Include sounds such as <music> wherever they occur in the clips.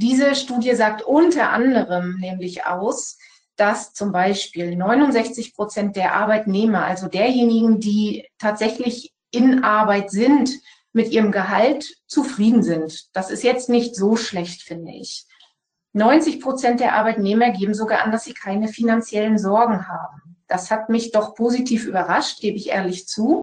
Diese Studie sagt unter anderem nämlich aus, dass zum Beispiel 69 Prozent der Arbeitnehmer, also derjenigen, die tatsächlich in Arbeit sind, mit ihrem Gehalt zufrieden sind. Das ist jetzt nicht so schlecht, finde ich. 90 Prozent der Arbeitnehmer geben sogar an, dass sie keine finanziellen Sorgen haben. Das hat mich doch positiv überrascht, gebe ich ehrlich zu.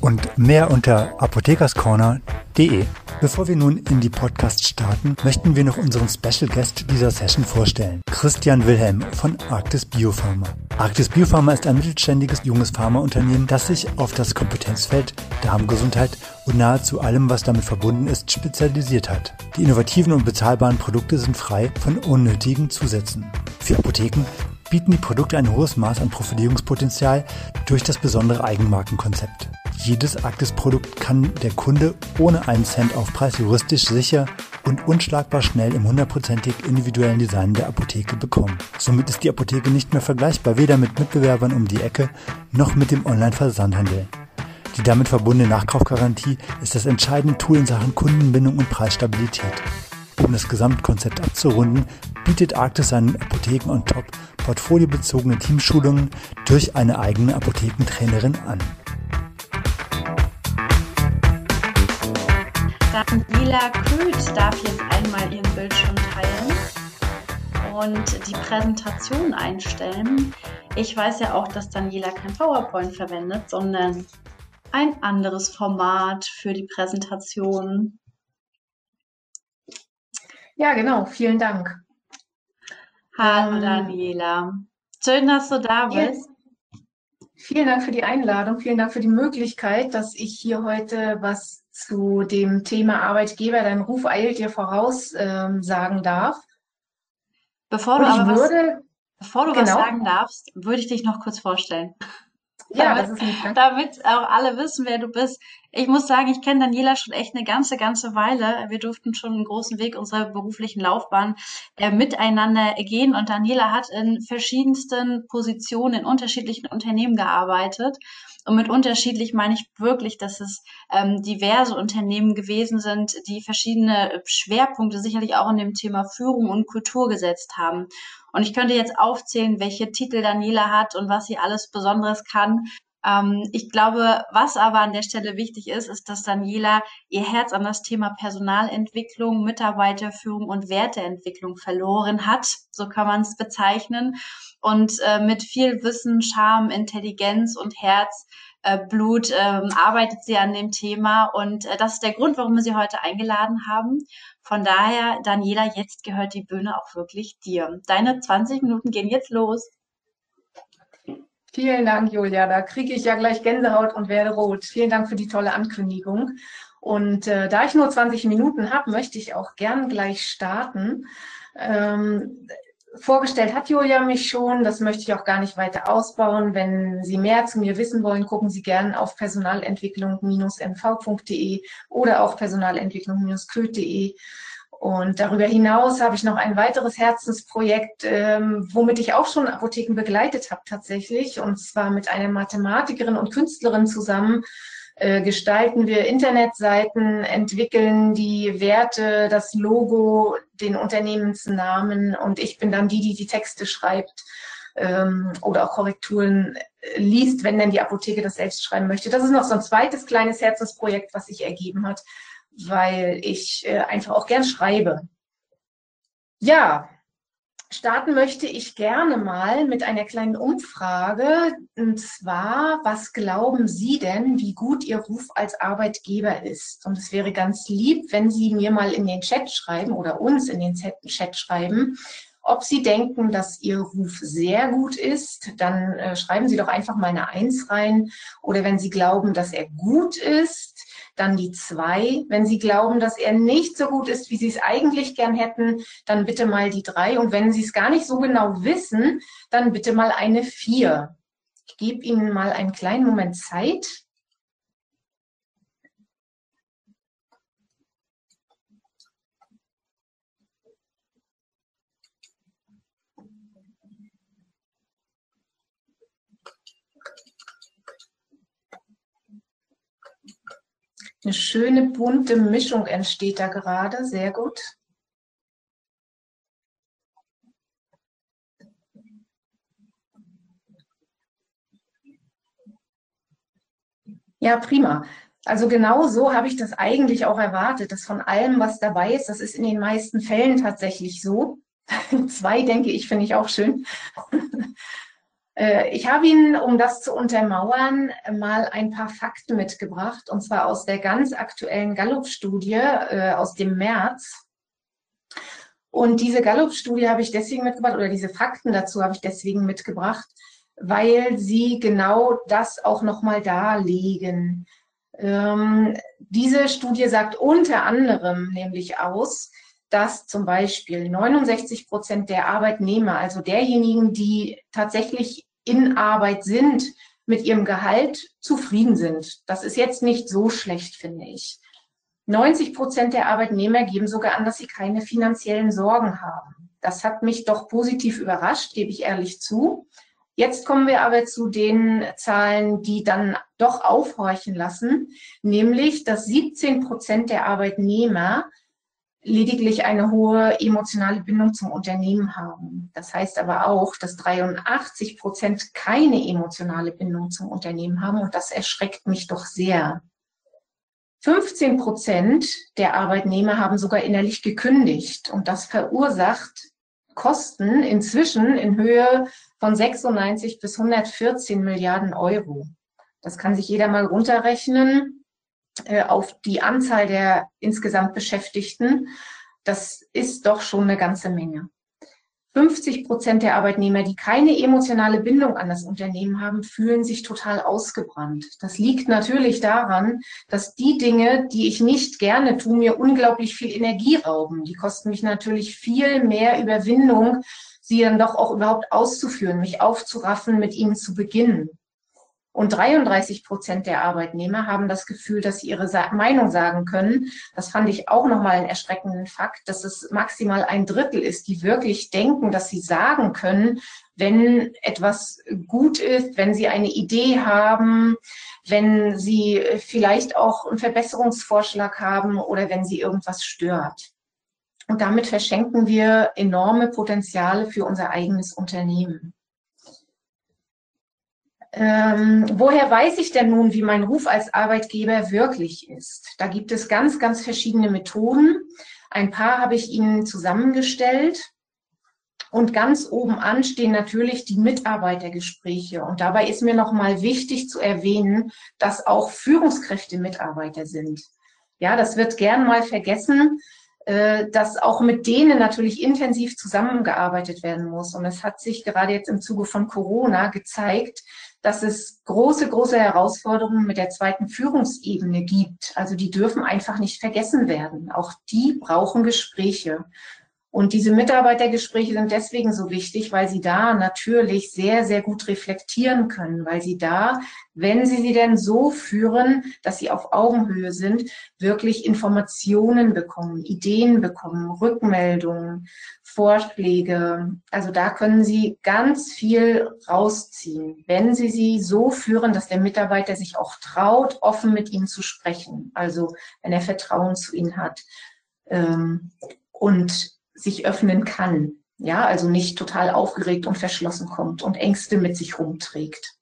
und mehr unter apothekerscorner.de. Bevor wir nun in die Podcast starten, möchten wir noch unseren Special Guest dieser Session vorstellen. Christian Wilhelm von Arktis Biopharma. Arktis Biopharma ist ein mittelständiges junges Pharmaunternehmen, das sich auf das Kompetenzfeld Darmgesundheit und nahezu allem, was damit verbunden ist, spezialisiert hat. Die innovativen und bezahlbaren Produkte sind frei von unnötigen Zusätzen. Für Apotheken bieten die Produkte ein hohes Maß an Profilierungspotenzial durch das besondere Eigenmarkenkonzept. Jedes Arktis-Produkt kann der Kunde ohne einen Cent Aufpreis juristisch sicher und unschlagbar schnell im hundertprozentig individuellen Design der Apotheke bekommen. Somit ist die Apotheke nicht mehr vergleichbar, weder mit Mitbewerbern um die Ecke noch mit dem Online-Versandhandel. Die damit verbundene Nachkaufgarantie ist das entscheidende Tool in Sachen Kundenbindung und Preisstabilität. Um das Gesamtkonzept abzurunden, bietet Arktis seinen Apotheken on top portfoliobezogene Teamschulungen durch eine eigene Apothekentrainerin an. Daniela Köth darf jetzt einmal ihren Bildschirm teilen und die Präsentation einstellen. Ich weiß ja auch, dass Daniela kein PowerPoint verwendet, sondern ein anderes Format für die Präsentation. Ja, genau. Vielen Dank. Hallo ähm, Daniela. Schön, dass du da bist. Vielen Dank für die Einladung. Vielen Dank für die Möglichkeit, dass ich hier heute was zu dem Thema Arbeitgeber, dein Ruf eilt dir voraus, ähm, sagen darf. Bevor du, aber würde, was, bevor du genau. was sagen darfst, würde ich dich noch kurz vorstellen. Ja, damit, damit auch alle wissen, wer du bist. Ich muss sagen, ich kenne Daniela schon echt eine ganze, ganze Weile. Wir durften schon einen großen Weg unserer beruflichen Laufbahn äh, miteinander gehen und Daniela hat in verschiedensten Positionen in unterschiedlichen Unternehmen gearbeitet. Und mit unterschiedlich meine ich wirklich, dass es ähm, diverse Unternehmen gewesen sind, die verschiedene Schwerpunkte sicherlich auch in dem Thema Führung und Kultur gesetzt haben. Und ich könnte jetzt aufzählen, welche Titel Daniela hat und was sie alles Besonderes kann. Ähm, ich glaube, was aber an der Stelle wichtig ist, ist, dass Daniela ihr Herz an das Thema Personalentwicklung, Mitarbeiterführung und Werteentwicklung verloren hat. So kann man es bezeichnen. Und äh, mit viel Wissen, Charme, Intelligenz und Herz äh, Blut ähm, arbeitet sie an dem Thema und äh, das ist der Grund, warum wir sie heute eingeladen haben. Von daher, Daniela, jetzt gehört die Bühne auch wirklich dir. Deine 20 Minuten gehen jetzt los. Vielen Dank, Julia. Da kriege ich ja gleich Gänsehaut und werde rot. Vielen Dank für die tolle Ankündigung. Und äh, da ich nur 20 Minuten habe, möchte ich auch gern gleich starten. Ähm, Vorgestellt hat Julia mich schon, das möchte ich auch gar nicht weiter ausbauen. Wenn Sie mehr zu mir wissen wollen, gucken Sie gerne auf personalentwicklung-mv.de oder auch personalentwicklung-köth.de. Und darüber hinaus habe ich noch ein weiteres Herzensprojekt, ähm, womit ich auch schon Apotheken begleitet habe tatsächlich, und zwar mit einer Mathematikerin und Künstlerin zusammen, äh, gestalten wir Internetseiten, entwickeln die Werte, das Logo, den Unternehmensnamen und ich bin dann die, die die Texte schreibt ähm, oder auch Korrekturen liest, wenn denn die Apotheke das selbst schreiben möchte. Das ist noch so ein zweites kleines Herzensprojekt, was sich ergeben hat, weil ich äh, einfach auch gern schreibe. Ja, starten möchte ich gerne mal mit einer kleinen Umfrage. Und zwar, was glauben Sie denn, wie gut Ihr Ruf als Arbeitgeber ist? Und es wäre ganz lieb, wenn Sie mir mal in den Chat schreiben oder uns in den Chat schreiben, ob Sie denken, dass Ihr Ruf sehr gut ist, dann äh, schreiben Sie doch einfach mal eine Eins rein. Oder wenn Sie glauben, dass er gut ist, dann die zwei. Wenn Sie glauben, dass er nicht so gut ist, wie Sie es eigentlich gern hätten, dann bitte mal die drei. Und wenn Sie es gar nicht so genau wissen, dann bitte mal eine vier. Ich gebe Ihnen mal einen kleinen Moment Zeit. Eine schöne bunte Mischung entsteht da gerade. Sehr gut. Ja, prima. Also genau so habe ich das eigentlich auch erwartet, dass von allem, was dabei ist, das ist in den meisten Fällen tatsächlich so. <laughs> Zwei, denke ich, finde ich auch schön. Äh, ich habe Ihnen, um das zu untermauern, mal ein paar Fakten mitgebracht, und zwar aus der ganz aktuellen Gallup-Studie äh, aus dem März. Und diese Gallup-Studie habe ich deswegen mitgebracht, oder diese Fakten dazu habe ich deswegen mitgebracht, weil sie genau das auch nochmal darlegen. Ähm, diese Studie sagt unter anderem nämlich aus, dass zum Beispiel 69 Prozent der Arbeitnehmer, also derjenigen, die tatsächlich in Arbeit sind, mit ihrem Gehalt zufrieden sind. Das ist jetzt nicht so schlecht, finde ich. 90 Prozent der Arbeitnehmer geben sogar an, dass sie keine finanziellen Sorgen haben. Das hat mich doch positiv überrascht, gebe ich ehrlich zu. Jetzt kommen wir aber zu den Zahlen, die dann doch aufhorchen lassen, nämlich dass 17 Prozent der Arbeitnehmer lediglich eine hohe emotionale Bindung zum Unternehmen haben. Das heißt aber auch, dass 83 Prozent keine emotionale Bindung zum Unternehmen haben und das erschreckt mich doch sehr. 15 Prozent der Arbeitnehmer haben sogar innerlich gekündigt und das verursacht Kosten inzwischen in Höhe von 96 bis 114 Milliarden Euro. Das kann sich jeder mal runterrechnen auf die Anzahl der insgesamt Beschäftigten, das ist doch schon eine ganze Menge. 50 Prozent der Arbeitnehmer, die keine emotionale Bindung an das Unternehmen haben, fühlen sich total ausgebrannt. Das liegt natürlich daran, dass die Dinge, die ich nicht gerne tue, mir unglaublich viel Energie rauben. Die kosten mich natürlich viel mehr Überwindung, sie dann doch auch überhaupt auszuführen, mich aufzuraffen, mit ihnen zu beginnen. Und 33 Prozent der Arbeitnehmer haben das Gefühl, dass sie ihre Meinung sagen können. Das fand ich auch nochmal einen erschreckenden Fakt, dass es maximal ein Drittel ist, die wirklich denken, dass sie sagen können, wenn etwas gut ist, wenn sie eine Idee haben, wenn sie vielleicht auch einen Verbesserungsvorschlag haben oder wenn sie irgendwas stört. Und damit verschenken wir enorme Potenziale für unser eigenes Unternehmen. Ähm, woher weiß ich denn nun, wie mein Ruf als Arbeitgeber wirklich ist? Da gibt es ganz, ganz verschiedene Methoden. Ein paar habe ich Ihnen zusammengestellt. Und ganz oben an stehen natürlich die Mitarbeitergespräche. Und dabei ist mir nochmal wichtig zu erwähnen, dass auch Führungskräfte Mitarbeiter sind. Ja, das wird gern mal vergessen, äh, dass auch mit denen natürlich intensiv zusammengearbeitet werden muss. Und es hat sich gerade jetzt im Zuge von Corona gezeigt, dass es große, große Herausforderungen mit der zweiten Führungsebene gibt. Also die dürfen einfach nicht vergessen werden. Auch die brauchen Gespräche. Und diese Mitarbeitergespräche sind deswegen so wichtig, weil sie da natürlich sehr, sehr gut reflektieren können, weil sie da, wenn sie sie denn so führen, dass sie auf Augenhöhe sind, wirklich Informationen bekommen, Ideen bekommen, Rückmeldungen, Vorschläge. Also da können sie ganz viel rausziehen, wenn sie sie so führen, dass der Mitarbeiter sich auch traut, offen mit ihnen zu sprechen. Also wenn er Vertrauen zu ihnen hat. Ähm, und sich öffnen kann. Ja, also nicht total aufgeregt und verschlossen kommt und Ängste mit sich rumträgt.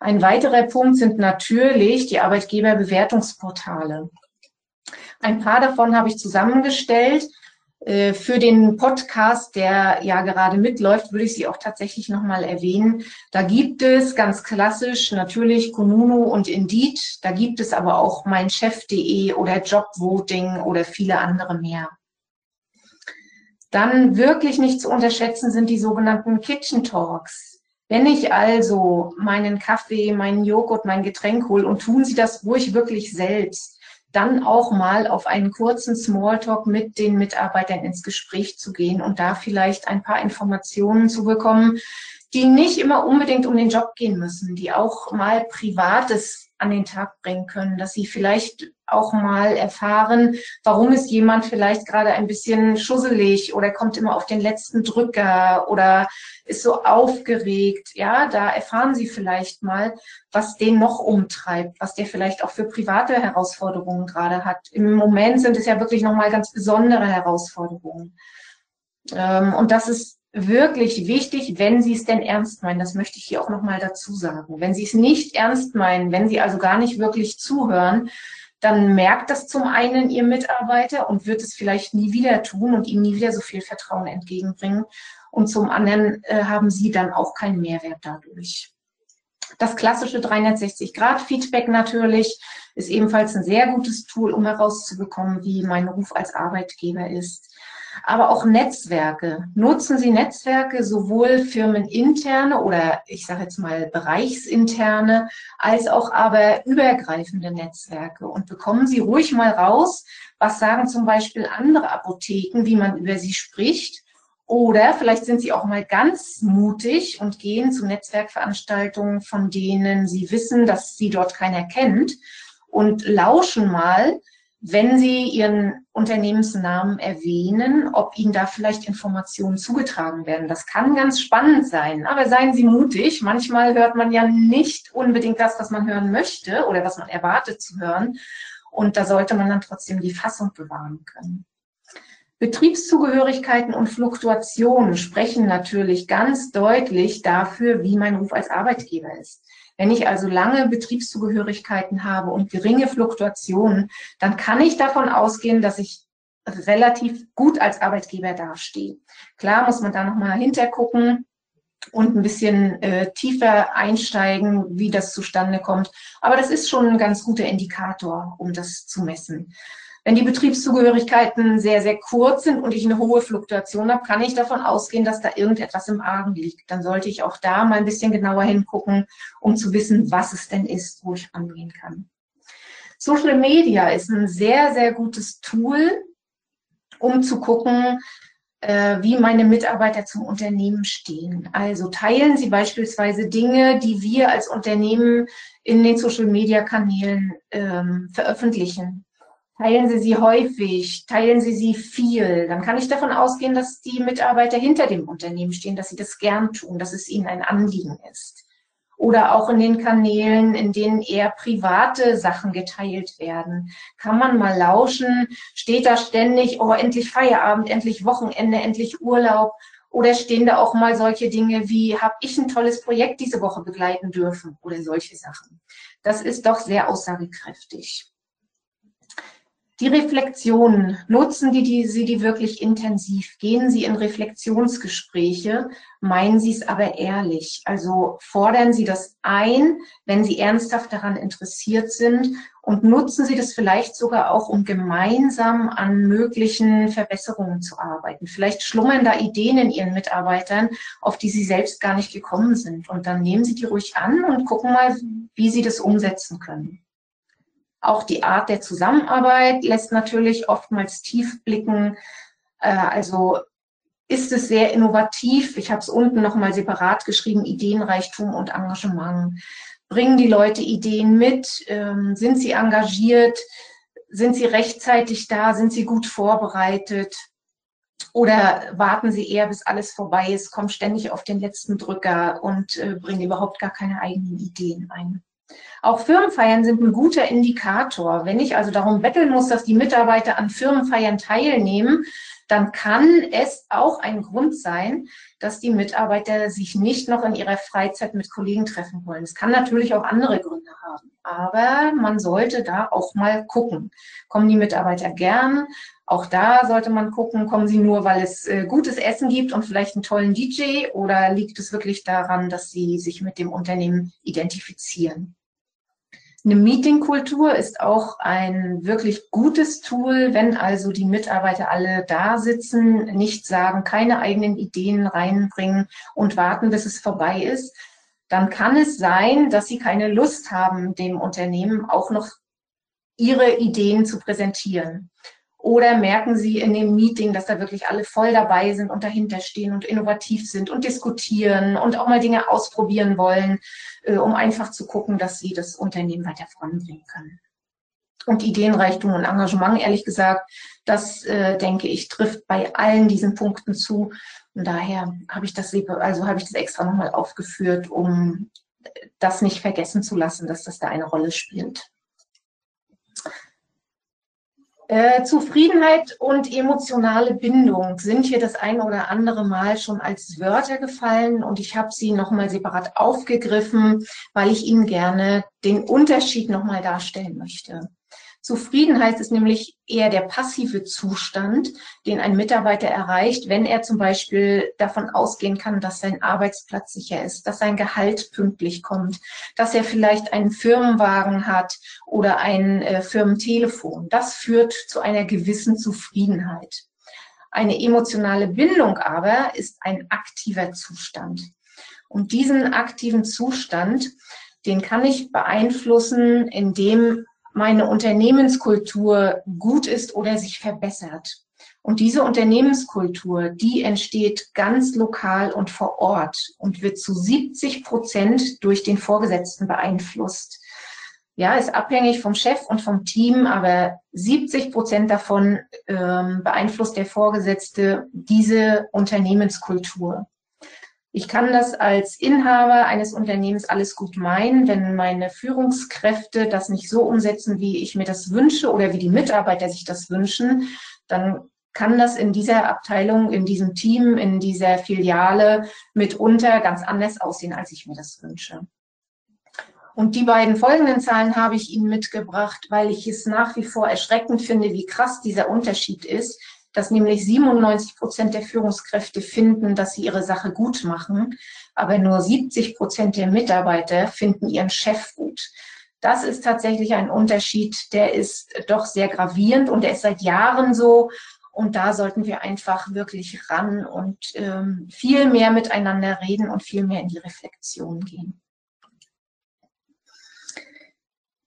Ein weiterer Punkt sind natürlich die Arbeitgeberbewertungsportale. Ein paar davon habe ich zusammengestellt. Äh, für den Podcast, der ja gerade mitläuft, würde ich sie auch tatsächlich nochmal erwähnen. Da gibt es ganz klassisch natürlich Kununu und Indeed. Da gibt es aber auch meinchef.de oder Jobvoting oder viele andere mehr. Dann wirklich nicht zu unterschätzen sind die sogenannten Kitchen Talks. Wenn ich also meinen Kaffee, meinen Joghurt, mein Getränk hole und tun Sie das ruhig wirklich selbst, dann auch mal auf einen kurzen Smalltalk mit den Mitarbeitern ins Gespräch zu gehen und da vielleicht ein paar Informationen zu bekommen, die nicht immer unbedingt um den Job gehen müssen, die auch mal Privates an den Tag bringen können, dass sie vielleicht auch mal erfahren, warum ist jemand vielleicht gerade ein bisschen schusselig oder kommt immer auf den letzten Drücker oder ist so aufgeregt. Ja, da erfahren sie vielleicht mal, was den noch umtreibt, was der vielleicht auch für private Herausforderungen gerade hat. Im Moment sind es ja wirklich nochmal ganz besondere Herausforderungen. Ähm, und das ist wirklich wichtig, wenn Sie es denn ernst meinen. Das möchte ich hier auch nochmal dazu sagen. Wenn Sie es nicht ernst meinen, wenn Sie also gar nicht wirklich zuhören, dann merkt das zum einen Ihr Mitarbeiter und wird es vielleicht nie wieder tun und ihm nie wieder so viel Vertrauen entgegenbringen. Und zum anderen äh, haben Sie dann auch keinen Mehrwert dadurch. Das klassische 360-Grad-Feedback natürlich ist ebenfalls ein sehr gutes Tool, um herauszubekommen, wie mein Ruf als Arbeitgeber ist aber auch Netzwerke. Nutzen Sie Netzwerke sowohl firmeninterne oder ich sage jetzt mal bereichsinterne, als auch aber übergreifende Netzwerke und bekommen Sie ruhig mal raus, was sagen zum Beispiel andere Apotheken, wie man über sie spricht. Oder vielleicht sind Sie auch mal ganz mutig und gehen zu Netzwerkveranstaltungen, von denen Sie wissen, dass Sie dort keiner kennt und lauschen mal, wenn Sie Ihren Unternehmensnamen erwähnen, ob Ihnen da vielleicht Informationen zugetragen werden. Das kann ganz spannend sein, aber seien Sie mutig. Manchmal hört man ja nicht unbedingt das, was man hören möchte oder was man erwartet zu hören. Und da sollte man dann trotzdem die Fassung bewahren können. Betriebszugehörigkeiten und Fluktuationen sprechen natürlich ganz deutlich dafür, wie mein Ruf als Arbeitgeber ist. Wenn ich also lange Betriebszugehörigkeiten habe und geringe Fluktuationen, dann kann ich davon ausgehen, dass ich relativ gut als Arbeitgeber dastehe. Klar muss man da nochmal hintergucken und ein bisschen äh, tiefer einsteigen, wie das zustande kommt. Aber das ist schon ein ganz guter Indikator, um das zu messen. Wenn die Betriebszugehörigkeiten sehr, sehr kurz sind und ich eine hohe Fluktuation habe, kann ich davon ausgehen, dass da irgendetwas im Argen liegt. Dann sollte ich auch da mal ein bisschen genauer hingucken, um zu wissen, was es denn ist, wo ich angehen kann. Social Media ist ein sehr, sehr gutes Tool, um zu gucken, äh, wie meine Mitarbeiter zum Unternehmen stehen. Also teilen Sie beispielsweise Dinge, die wir als Unternehmen in den Social-Media-Kanälen ähm, veröffentlichen. Teilen Sie sie häufig, teilen Sie sie viel, dann kann ich davon ausgehen, dass die Mitarbeiter hinter dem Unternehmen stehen, dass sie das gern tun, dass es ihnen ein Anliegen ist. Oder auch in den Kanälen, in denen eher private Sachen geteilt werden. Kann man mal lauschen, steht da ständig, oh, endlich Feierabend, endlich Wochenende, endlich Urlaub. Oder stehen da auch mal solche Dinge wie, habe ich ein tolles Projekt diese Woche begleiten dürfen? Oder solche Sachen. Das ist doch sehr aussagekräftig. Die Reflexion, nutzen die, die, Sie die wirklich intensiv? Gehen Sie in Reflexionsgespräche? Meinen Sie es aber ehrlich? Also fordern Sie das ein, wenn Sie ernsthaft daran interessiert sind und nutzen Sie das vielleicht sogar auch, um gemeinsam an möglichen Verbesserungen zu arbeiten. Vielleicht schlummern da Ideen in Ihren Mitarbeitern, auf die Sie selbst gar nicht gekommen sind. Und dann nehmen Sie die ruhig an und gucken mal, wie Sie das umsetzen können. Auch die Art der Zusammenarbeit lässt natürlich oftmals tief blicken. Äh, also ist es sehr innovativ. Ich habe es unten nochmal separat geschrieben, Ideenreichtum und Engagement. Bringen die Leute Ideen mit? Ähm, sind sie engagiert? Sind sie rechtzeitig da? Sind sie gut vorbereitet? Oder warten sie eher, bis alles vorbei ist, kommen ständig auf den letzten Drücker und äh, bringen überhaupt gar keine eigenen Ideen ein? Auch Firmenfeiern sind ein guter Indikator. Wenn ich also darum betteln muss, dass die Mitarbeiter an Firmenfeiern teilnehmen, dann kann es auch ein Grund sein, dass die Mitarbeiter sich nicht noch in ihrer Freizeit mit Kollegen treffen wollen. Es kann natürlich auch andere Gründe haben, aber man sollte da auch mal gucken. Kommen die Mitarbeiter gern? Auch da sollte man gucken, kommen Sie nur, weil es äh, gutes Essen gibt und vielleicht einen tollen DJ oder liegt es wirklich daran, dass Sie sich mit dem Unternehmen identifizieren? Eine Meetingkultur ist auch ein wirklich gutes Tool, wenn also die Mitarbeiter alle da sitzen, nicht sagen, keine eigenen Ideen reinbringen und warten, bis es vorbei ist. Dann kann es sein, dass sie keine Lust haben, dem Unternehmen auch noch ihre Ideen zu präsentieren. Oder merken Sie in dem Meeting, dass da wirklich alle voll dabei sind und dahinter stehen und innovativ sind und diskutieren und auch mal Dinge ausprobieren wollen, äh, um einfach zu gucken, dass Sie das Unternehmen weiter voranbringen können. Und Ideenreichtum und Engagement, ehrlich gesagt, das äh, denke ich, trifft bei allen diesen Punkten zu. Und daher habe ich das, also habe ich das extra nochmal aufgeführt, um das nicht vergessen zu lassen, dass das da eine Rolle spielt. Äh, Zufriedenheit und emotionale Bindung sind hier das ein oder andere Mal schon als Wörter gefallen und ich habe sie nochmal separat aufgegriffen, weil ich Ihnen gerne den Unterschied nochmal darstellen möchte. Zufriedenheit ist nämlich eher der passive Zustand, den ein Mitarbeiter erreicht, wenn er zum Beispiel davon ausgehen kann, dass sein Arbeitsplatz sicher ist, dass sein Gehalt pünktlich kommt, dass er vielleicht einen Firmenwagen hat oder ein äh, Firmentelefon. Das führt zu einer gewissen Zufriedenheit. Eine emotionale Bindung aber ist ein aktiver Zustand. Und diesen aktiven Zustand, den kann ich beeinflussen, indem meine Unternehmenskultur gut ist oder sich verbessert. Und diese Unternehmenskultur, die entsteht ganz lokal und vor Ort und wird zu 70 Prozent durch den Vorgesetzten beeinflusst. Ja, ist abhängig vom Chef und vom Team, aber 70 Prozent davon ähm, beeinflusst der Vorgesetzte diese Unternehmenskultur. Ich kann das als Inhaber eines Unternehmens alles gut meinen, wenn meine Führungskräfte das nicht so umsetzen, wie ich mir das wünsche oder wie die Mitarbeiter sich das wünschen, dann kann das in dieser Abteilung, in diesem Team, in dieser Filiale mitunter ganz anders aussehen, als ich mir das wünsche. Und die beiden folgenden Zahlen habe ich Ihnen mitgebracht, weil ich es nach wie vor erschreckend finde, wie krass dieser Unterschied ist dass nämlich 97 Prozent der Führungskräfte finden, dass sie ihre Sache gut machen, aber nur 70 Prozent der Mitarbeiter finden ihren Chef gut. Das ist tatsächlich ein Unterschied, der ist doch sehr gravierend und der ist seit Jahren so. Und da sollten wir einfach wirklich ran und ähm, viel mehr miteinander reden und viel mehr in die Reflexion gehen.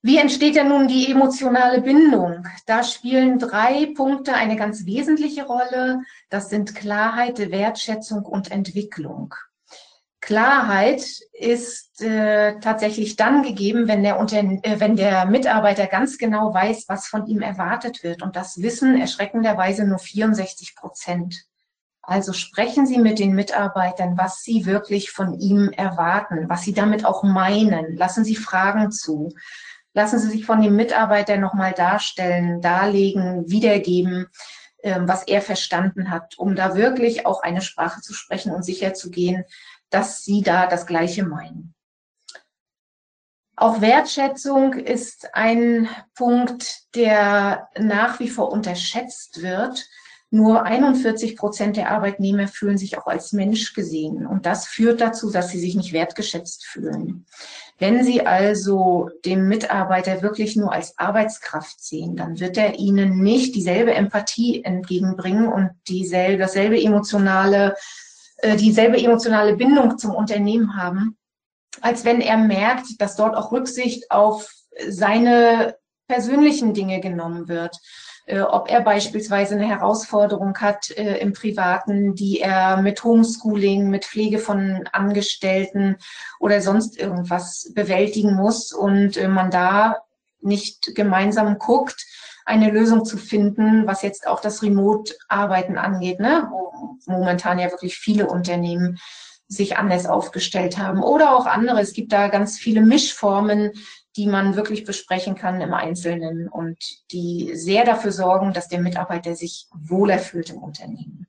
Wie entsteht denn nun die emotionale Bindung? Da spielen drei Punkte eine ganz wesentliche Rolle. Das sind Klarheit, Wertschätzung und Entwicklung. Klarheit ist äh, tatsächlich dann gegeben, wenn der, äh, wenn der Mitarbeiter ganz genau weiß, was von ihm erwartet wird. Und das wissen erschreckenderweise nur 64 Prozent. Also sprechen Sie mit den Mitarbeitern, was Sie wirklich von ihm erwarten, was Sie damit auch meinen. Lassen Sie Fragen zu. Lassen Sie sich von dem Mitarbeiter nochmal darstellen, darlegen, wiedergeben, ähm, was er verstanden hat, um da wirklich auch eine Sprache zu sprechen und sicher zu gehen, dass Sie da das Gleiche meinen. Auch Wertschätzung ist ein Punkt, der nach wie vor unterschätzt wird. Nur 41 Prozent der Arbeitnehmer fühlen sich auch als Mensch gesehen. Und das führt dazu, dass sie sich nicht wertgeschätzt fühlen. Wenn Sie also den Mitarbeiter wirklich nur als Arbeitskraft sehen, dann wird er Ihnen nicht dieselbe Empathie entgegenbringen und dieselbe, dasselbe emotionale, äh, dieselbe emotionale Bindung zum Unternehmen haben, als wenn er merkt, dass dort auch Rücksicht auf seine persönlichen Dinge genommen wird. Äh, ob er beispielsweise eine Herausforderung hat äh, im Privaten, die er mit Homeschooling, mit Pflege von Angestellten oder sonst irgendwas bewältigen muss und äh, man da nicht gemeinsam guckt, eine Lösung zu finden, was jetzt auch das Remote-Arbeiten angeht, ne? wo momentan ja wirklich viele Unternehmen sich anders aufgestellt haben oder auch andere. Es gibt da ganz viele Mischformen, die man wirklich besprechen kann im Einzelnen und die sehr dafür sorgen, dass der Mitarbeiter sich wohler fühlt im Unternehmen.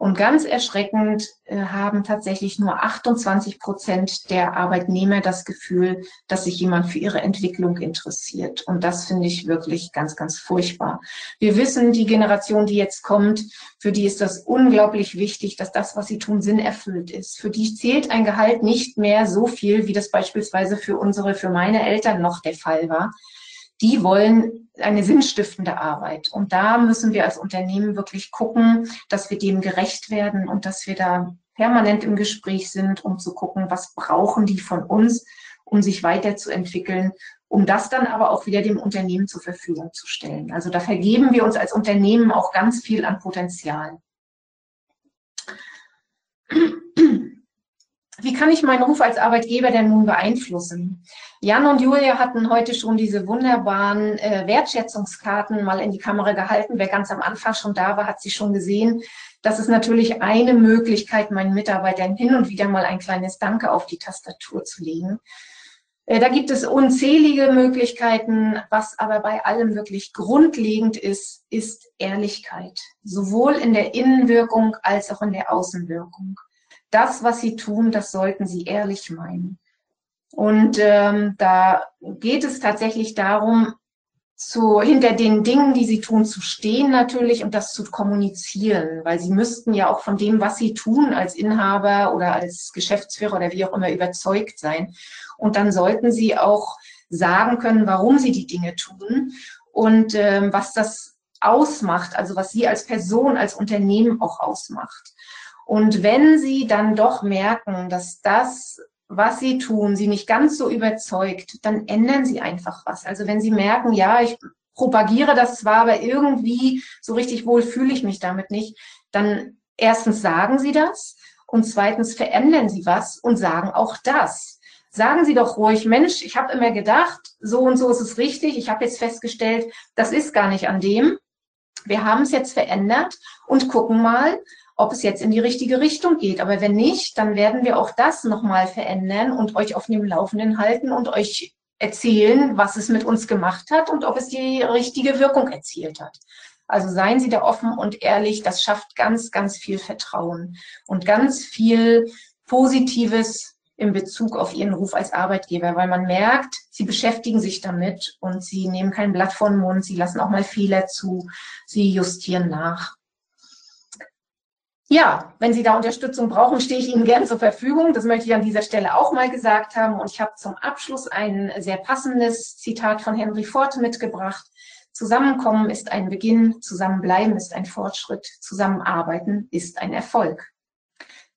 Und ganz erschreckend äh, haben tatsächlich nur 28 Prozent der Arbeitnehmer das Gefühl, dass sich jemand für ihre Entwicklung interessiert. Und das finde ich wirklich ganz, ganz furchtbar. Wir wissen, die Generation, die jetzt kommt, für die ist das unglaublich wichtig, dass das, was sie tun, sinnerfüllt ist. Für die zählt ein Gehalt nicht mehr so viel, wie das beispielsweise für unsere, für meine Eltern noch der Fall war die wollen eine sinnstiftende Arbeit. Und da müssen wir als Unternehmen wirklich gucken, dass wir dem gerecht werden und dass wir da permanent im Gespräch sind, um zu gucken, was brauchen die von uns, um sich weiterzuentwickeln, um das dann aber auch wieder dem Unternehmen zur Verfügung zu stellen. Also da vergeben wir uns als Unternehmen auch ganz viel an Potenzial. Wie kann ich meinen Ruf als Arbeitgeber denn nun beeinflussen? Jan und Julia hatten heute schon diese wunderbaren äh, Wertschätzungskarten mal in die Kamera gehalten. Wer ganz am Anfang schon da war, hat sie schon gesehen. Das ist natürlich eine Möglichkeit, meinen Mitarbeitern hin und wieder mal ein kleines Danke auf die Tastatur zu legen. Äh, da gibt es unzählige Möglichkeiten. Was aber bei allem wirklich grundlegend ist, ist Ehrlichkeit. Sowohl in der Innenwirkung als auch in der Außenwirkung das, was sie tun, das sollten sie ehrlich meinen. Und ähm, da geht es tatsächlich darum, zu, hinter den Dingen, die sie tun, zu stehen natürlich und das zu kommunizieren, weil sie müssten ja auch von dem, was sie tun, als Inhaber oder als Geschäftsführer oder wie auch immer überzeugt sein. Und dann sollten sie auch sagen können, warum sie die Dinge tun und ähm, was das ausmacht, also was sie als Person, als Unternehmen auch ausmacht. Und wenn Sie dann doch merken, dass das, was Sie tun, Sie nicht ganz so überzeugt, dann ändern Sie einfach was. Also wenn Sie merken, ja, ich propagiere das zwar, aber irgendwie so richtig wohl fühle ich mich damit nicht, dann erstens sagen Sie das und zweitens verändern Sie was und sagen auch das. Sagen Sie doch ruhig, Mensch, ich habe immer gedacht, so und so ist es richtig. Ich habe jetzt festgestellt, das ist gar nicht an dem. Wir haben es jetzt verändert und gucken mal, ob es jetzt in die richtige Richtung geht. Aber wenn nicht, dann werden wir auch das nochmal verändern und euch auf dem Laufenden halten und euch erzählen, was es mit uns gemacht hat und ob es die richtige Wirkung erzielt hat. Also seien Sie da offen und ehrlich, das schafft ganz, ganz viel Vertrauen und ganz viel Positives in Bezug auf Ihren Ruf als Arbeitgeber, weil man merkt, Sie beschäftigen sich damit und Sie nehmen kein Blatt vor den Mund, Sie lassen auch mal Fehler zu, Sie justieren nach. Ja, wenn Sie da Unterstützung brauchen, stehe ich Ihnen gern zur Verfügung. Das möchte ich an dieser Stelle auch mal gesagt haben. Und ich habe zum Abschluss ein sehr passendes Zitat von Henry Ford mitgebracht. Zusammenkommen ist ein Beginn, zusammenbleiben ist ein Fortschritt, zusammenarbeiten ist ein Erfolg.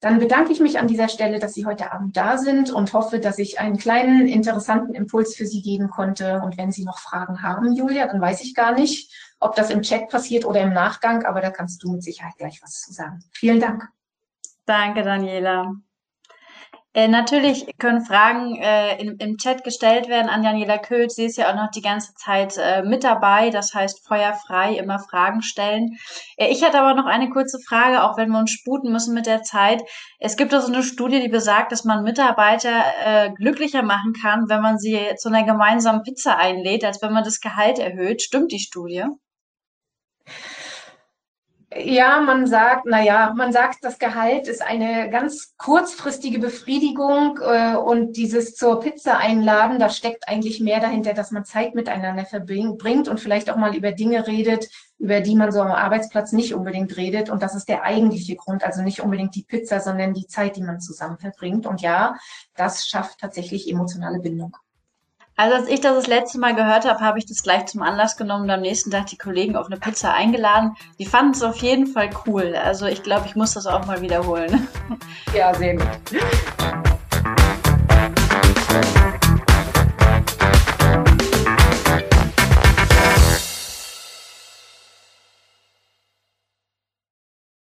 Dann bedanke ich mich an dieser Stelle, dass Sie heute Abend da sind und hoffe, dass ich einen kleinen interessanten Impuls für Sie geben konnte. Und wenn Sie noch Fragen haben, Julia, dann weiß ich gar nicht, ob das im Chat passiert oder im Nachgang, aber da kannst du mit Sicherheit gleich was zu sagen. Vielen Dank. Danke, Daniela. Äh, natürlich können Fragen äh, im, im, Chat gestellt werden an Daniela Köth. Sie ist ja auch noch die ganze Zeit äh, mit dabei. Das heißt, feuerfrei immer Fragen stellen. Äh, ich hatte aber noch eine kurze Frage, auch wenn wir uns sputen müssen mit der Zeit. Es gibt also eine Studie, die besagt, dass man Mitarbeiter äh, glücklicher machen kann, wenn man sie zu einer gemeinsamen Pizza einlädt, als wenn man das Gehalt erhöht. Stimmt die Studie? Ja, man sagt, na ja, man sagt, das Gehalt ist eine ganz kurzfristige Befriedigung äh, und dieses zur Pizza einladen, da steckt eigentlich mehr dahinter, dass man Zeit miteinander verbringt und vielleicht auch mal über Dinge redet, über die man so am Arbeitsplatz nicht unbedingt redet. Und das ist der eigentliche Grund, also nicht unbedingt die Pizza, sondern die Zeit, die man zusammen verbringt. Und ja, das schafft tatsächlich emotionale Bindung. Also als ich das das letzte Mal gehört habe, habe ich das gleich zum Anlass genommen und am nächsten Tag die Kollegen auf eine Pizza eingeladen. Die fanden es auf jeden Fall cool. Also ich glaube, ich muss das auch mal wiederholen. Ja, sehen wir.